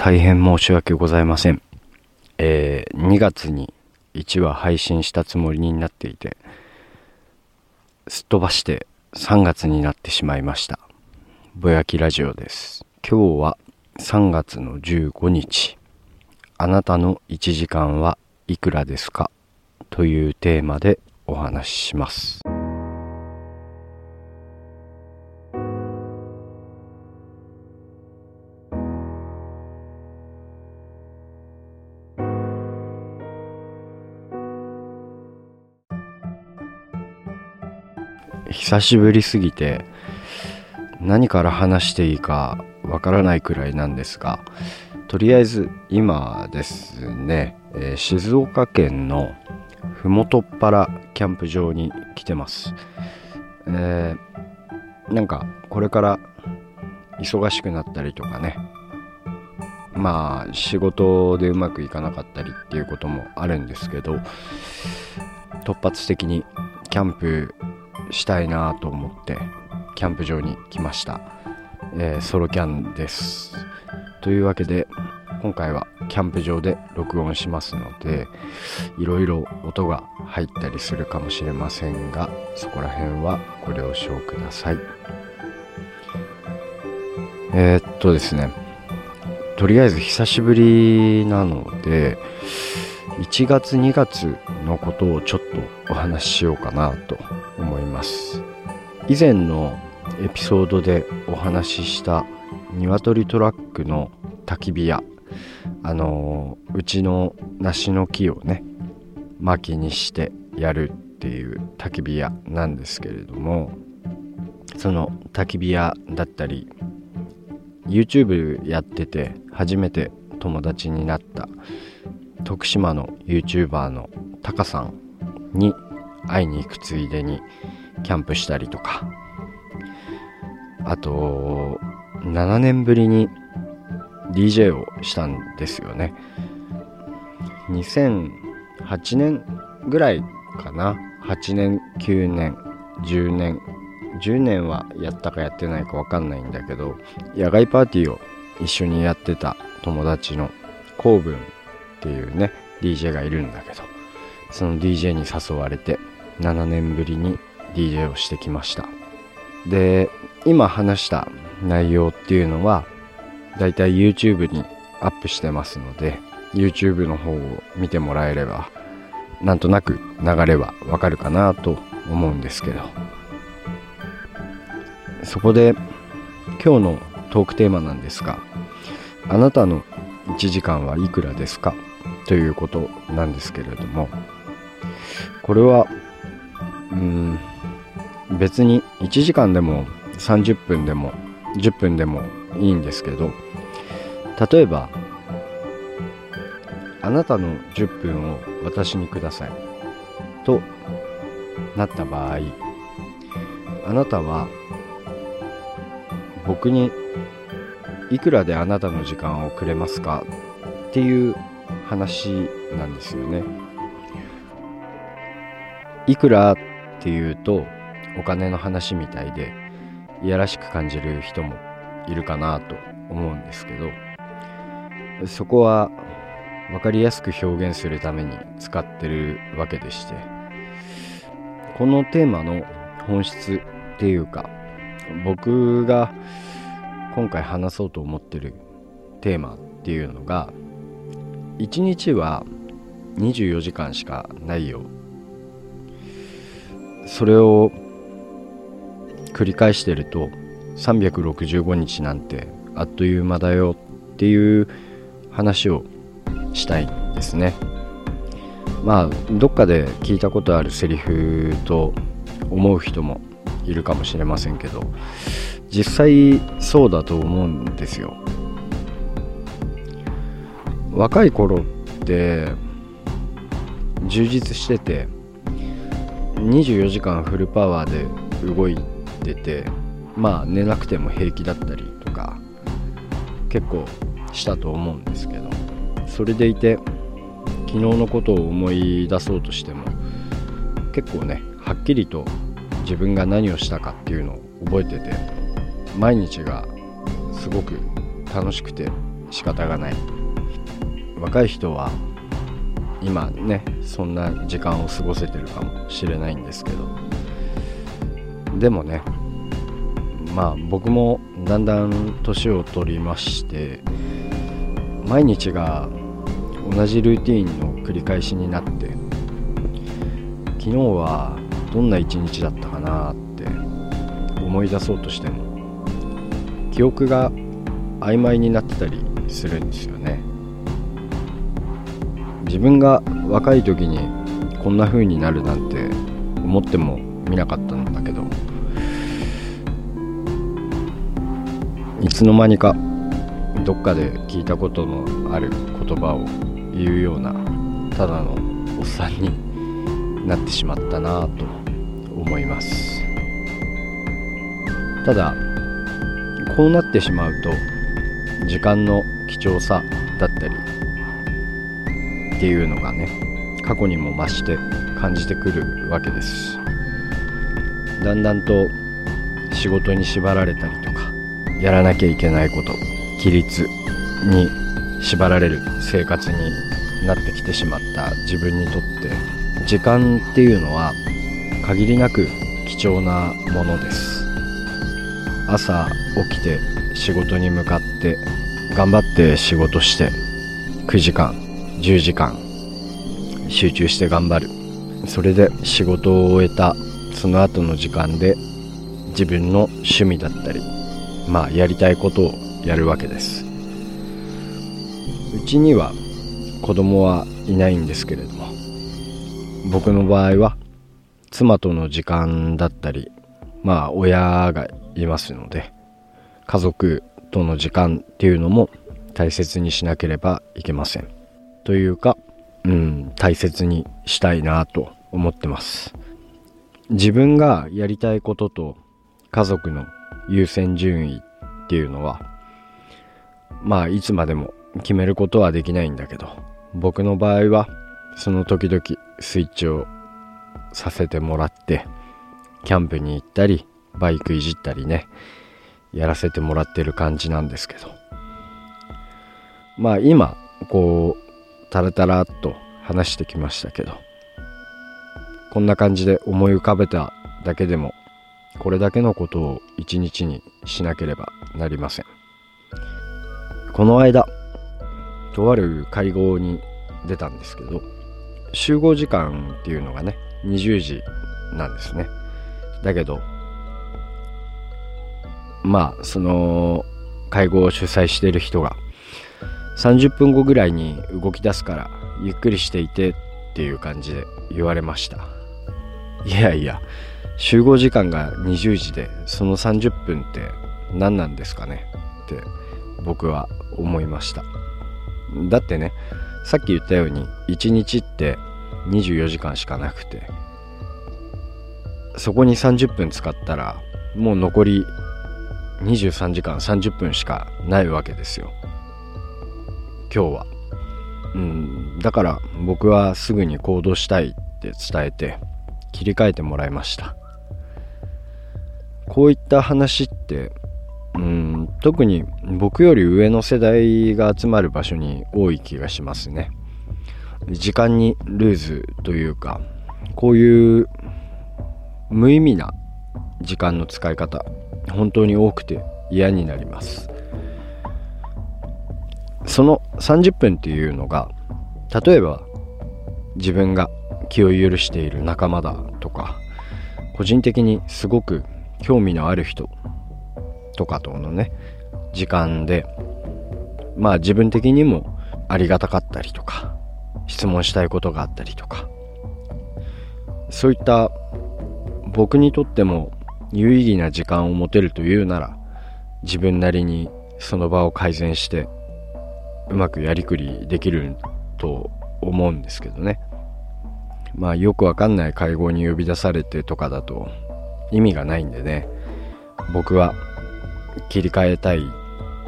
大変申し訳ございません。えー、2月に1話配信したつもりになっていて、すっ飛ばして3月になってしまいました。ぼやきラジオです。今日は3月の15日。あなたの1時間はいくらですか？というテーマでお話しします。久しぶりすぎて何から話していいかわからないくらいなんですがとりあえず今ですね、えー、静岡県の麓っ腹キャンプ場に来てます、えー、なんかこれから忙しくなったりとかねまあ仕事でうまくいかなかったりっていうこともあるんですけど突発的にキャンプしたいなと思ってキャンプ場に来ました、えー、ソロキャンです。というわけで今回はキャンプ場で録音しますのでいろいろ音が入ったりするかもしれませんがそこら辺はご了承ください。えー、っとですねとりあえず久しぶりなので1月2月のことをちょっとお話ししようかなとます。以前のエピソードでお話しした鶏トラックの焚き火屋あのうちの梨の木をね薪にしてやるっていう焚き火屋なんですけれどもその焚き火屋だったり YouTube やってて初めて友達になった徳島の YouTuber のタカさんに会いに行くついでにキャンプしたりとか。あと7年ぶりに DJ をしたんですよね。2008年ぐらいかな。8年9年10年。10年はやったかやってないか分かんないんだけど野外パーティーを一緒にやってた友達のコーっていうね DJ がいるんだけどその DJ に誘われて7年ぶりに DJ をしてきました。で今話した内容っていうのはだいたい YouTube にアップしてますので YouTube の方を見てもらえればなんとなく流れはわかるかなと思うんですけど。そこで今日のトークテーマなんですがあなたの1時間はいくらですか？ということなんですけれどもこれはうん別に1時間でも30分でも10分でもいいんですけど例えばあなたの10分を私にくださいとなった場合あなたは僕にいくらであなたの時間をくれますかっていう話なんですよね。いくらっていうとお金の話みたいでいやらしく感じる人もいるかなと思うんですけどそこは分かりやすく表現するために使ってるわけでしてこのテーマの本質っていうか僕が今回話そうと思ってるテーマっていうのが1日は24時間しかないよ。それを繰り返してると365日なんてあっという間だよっていう話をしたいんですね。まあどっかで聞いたことあるセリフと思う人もいるかもしれませんけど実際そうだと思うんですよ。若い頃って充実してて24時間フルパワーで動いててまあ寝なくても平気だったりとか結構したと思うんですけどそれでいて昨日のことを思い出そうとしても結構ねはっきりと自分が何をしたかっていうのを覚えてて毎日がすごく楽しくて仕方がない。若い人は今ねそんな時間を過ごせてるかもしれないんですけど。でもねまあ僕もだんだん年を取りまして毎日が同じルーティーンの繰り返しになって昨日はどんな一日だったかなって思い出そうとしても記憶が曖昧になってたりするんですよね。自分が若い時にこんな風になるなんて思ってもみなかったいつの間にかどっかで聞いたことのある言葉を言うようなただのおっさんになってしまったなと思います。ただこうなってしまうと時間の貴重さだったりっていうのがね過去にも増して感じてくるわけです。だんだんと仕事に縛られたりとやらなきゃいけないこと規律に縛られる生活になってきてしまった自分にとって時間っていうのは限りなく貴重なものです。朝起きて仕事に向かって頑張って仕事して9時間10時間集中して頑張る。それで仕事を終えたその後の時間で自分の趣味だったりまあやりたいことをやるわけです。うちには子供はいないんですけれども僕の場合は妻との時間だったりまあ親がいますので家族との時間っていうのも大切にしなければいけません。というかうん大切にしたいなと思ってます。自分がやりたいことと家族の優先順位っていうのはまあいつまでも決めることはできないんだけど僕の場合はその時々スイッチをさせてもらってキャンプに行ったりバイクいじったりねやらせてもらってる感じなんですけど。まあ今こうタラタラっと話してきましたけどこんな感じで思い浮かべただけでもこれだけのことを一日にしなければなりません。この間とある会合に出たんですけど集合時間っていうのがね20時なんですね。だけどまあその会合を主催している人が30分後ぐらいに動き出すからゆっくりしていてっていう感じで言われました。いやいや集合時間が20時でその30分って何なんですかね？って僕は思いました。だってねさっき言ったように1日って24時間しかなくてそこに30分使ったらもう残り23時間30分しかないわけですよ。今日は。うんだから僕はすぐに行動したいって伝えて切り替えてもらいました。こういった話ってうん特に僕より上の世代が集まる場所に多い気がしますね。時間にルーズというかこういう無意味な時間の使い方本当に多くて嫌になります。その30分っていうのが例えば自分が気を許している仲間だとか個人的にすごく興味のある人とかとのね時間でまあ自分的にもありがたかったりとか質問したいことがあったりとかそういった僕にとっても有意義な時間を持てるというなら自分なりにその場を改善してうまくやりくりできると思うんですけどね。まあよくわかんない会合に呼び出されてとかだと意味がないんでね僕は切り替えたい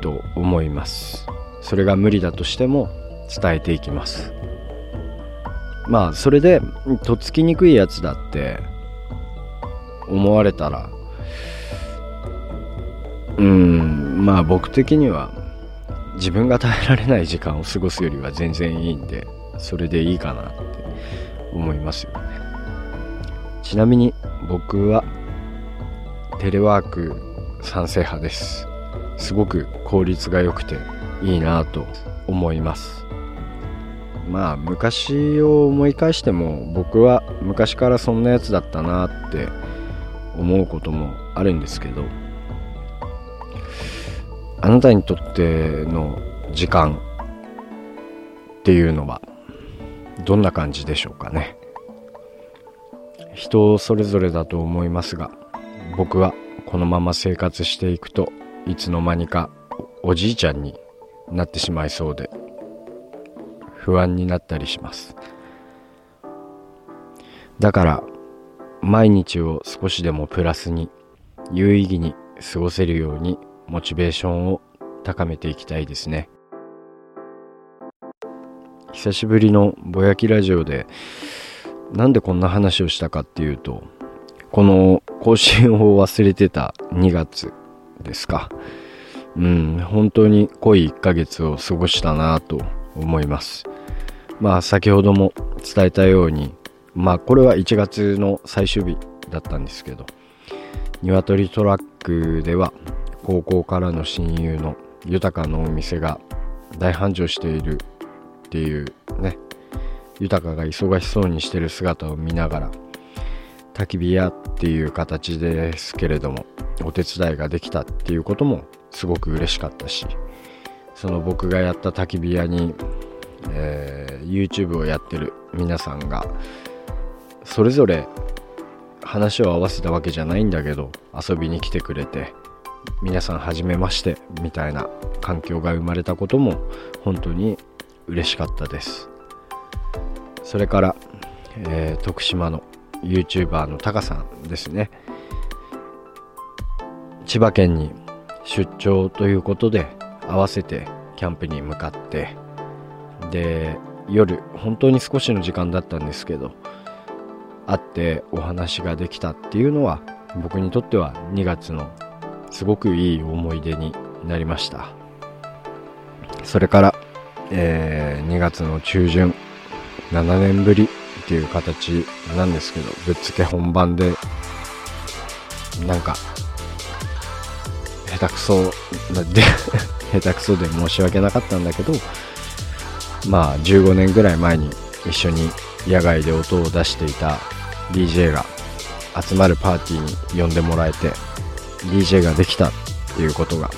と思います。それが無理だとしても伝えていきます。まあそれでとっつきにくいやつだって思われたらうんまあ僕的には自分が耐えられない時間を過ごすよりは全然いいんでそれでいいかなって思いますよね。ちなみに僕はテレワーク賛成派です。すごく効率が良くていいなと思います。まあ昔を思い返しても僕は昔からそんなやつだったなって思うこともあるんですけどあなたにとっての時間っていうのはどんな感じでしょうかね。人それぞれだと思いますが僕はこのまま生活していくといつの間にかおじいちゃんになってしまいそうで不安になったりします。だから毎日を少しでもプラスに有意義に過ごせるようにモチベーションを高めていきたいですね。久しぶりのぼやきラジオでなんでこんな話をしたかっていうとこの更新を忘れてた2月ですか。うん本当に濃い1ヶ月を過ごしたなと思います。まあ先ほども伝えたようにまあこれは1月の最終日だったんですけど鶏トリトラックでは高校からの親友の豊かのお店が大繁盛しているっていうね豊が忙しそうにしてる姿を見ながら焚き火屋っていう形ですけれどもお手伝いができたっていうこともすごく嬉しかったしその僕がやった焚き火屋に、えー、YouTube をやってる皆さんがそれぞれ話を合わせたわけじゃないんだけど遊びに来てくれて皆さんはじめましてみたいな環境が生まれたことも本当に嬉しかったです。それから、えー、徳島の YouTuber のタカさんですね。千葉県に出張ということで合わせてキャンプに向かって。で夜本当に少しの時間だったんですけど会ってお話ができたっていうのは僕にとっては2月のすごくいい思い出になりました。それから、えー、2月の中旬7年ぶりっていう形なんですけどぶっつけ本番でなんか下手くそで 下手くそで申し訳なかったんだけどまあ15年ぐらい前に一緒に野外で音を出していた DJ が集まるパーティーに呼んでもらえて DJ ができたっていうことが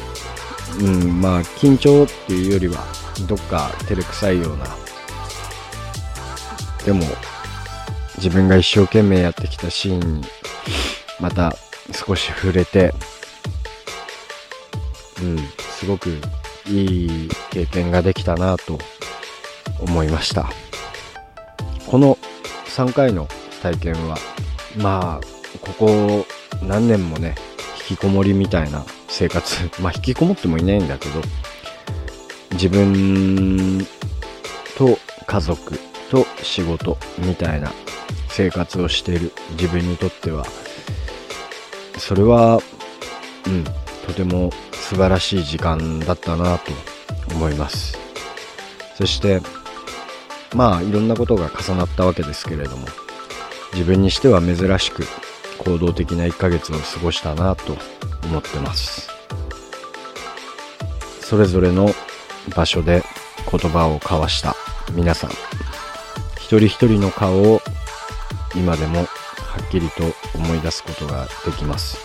うんまあ緊張っていうよりはどっか照れくさいようなでも自分が一生懸命やってきたシーンにまた少し触れてうんすごくいい経験ができたなと思いました。この3回の体験はまあここ何年もね引きこもりみたいな生活 まあ引きこもってもいないんだけど自分と家族と仕事みたいな生活をしている自分にとっては。それはうんとても素晴らしい時間だったなと思います。そしてまあいろんなことが重なったわけですけれども自分にしては珍しく行動的な1ヶ月を過ごしたなと思ってます。それぞれの場所で言葉を交わした皆さん。一人一人の顔を今でもはっきりと思い出すことができます。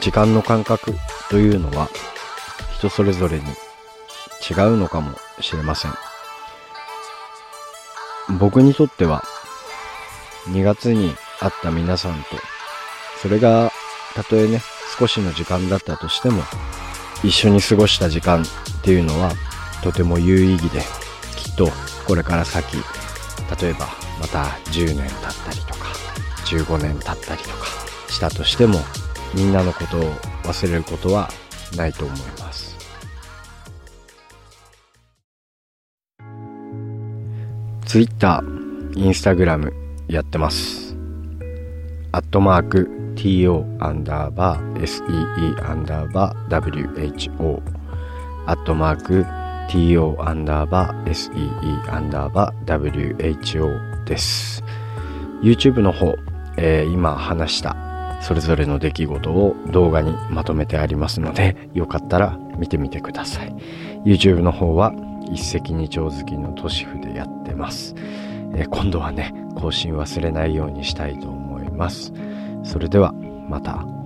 時間の感覚というのは人それぞれに違うのかもしれません。僕にとっては2月に会った皆さんとそれがたとえね少しの時間だったとしても一緒に過ごした時間っていうのはとても有意義できっとこれから先例えばまた10年経ったりとか15年経ったりとかしたとしてもみんなのことを忘れることはないと思います。Twitter、Instagram やってます。アットマーク TO アンダーバー SEE アンダーバー WHO アットマーク TO アンダーバー SEE アンダーバー WHO です。YouTube の方、えー、今話したそれぞれの出来事を動画にまとめてありますのでよかったら見てみてください。YouTube の方は一石二鳥好きの都市府でやってます、えー、今度はね更新忘れないようにしたいと思います。それではまた。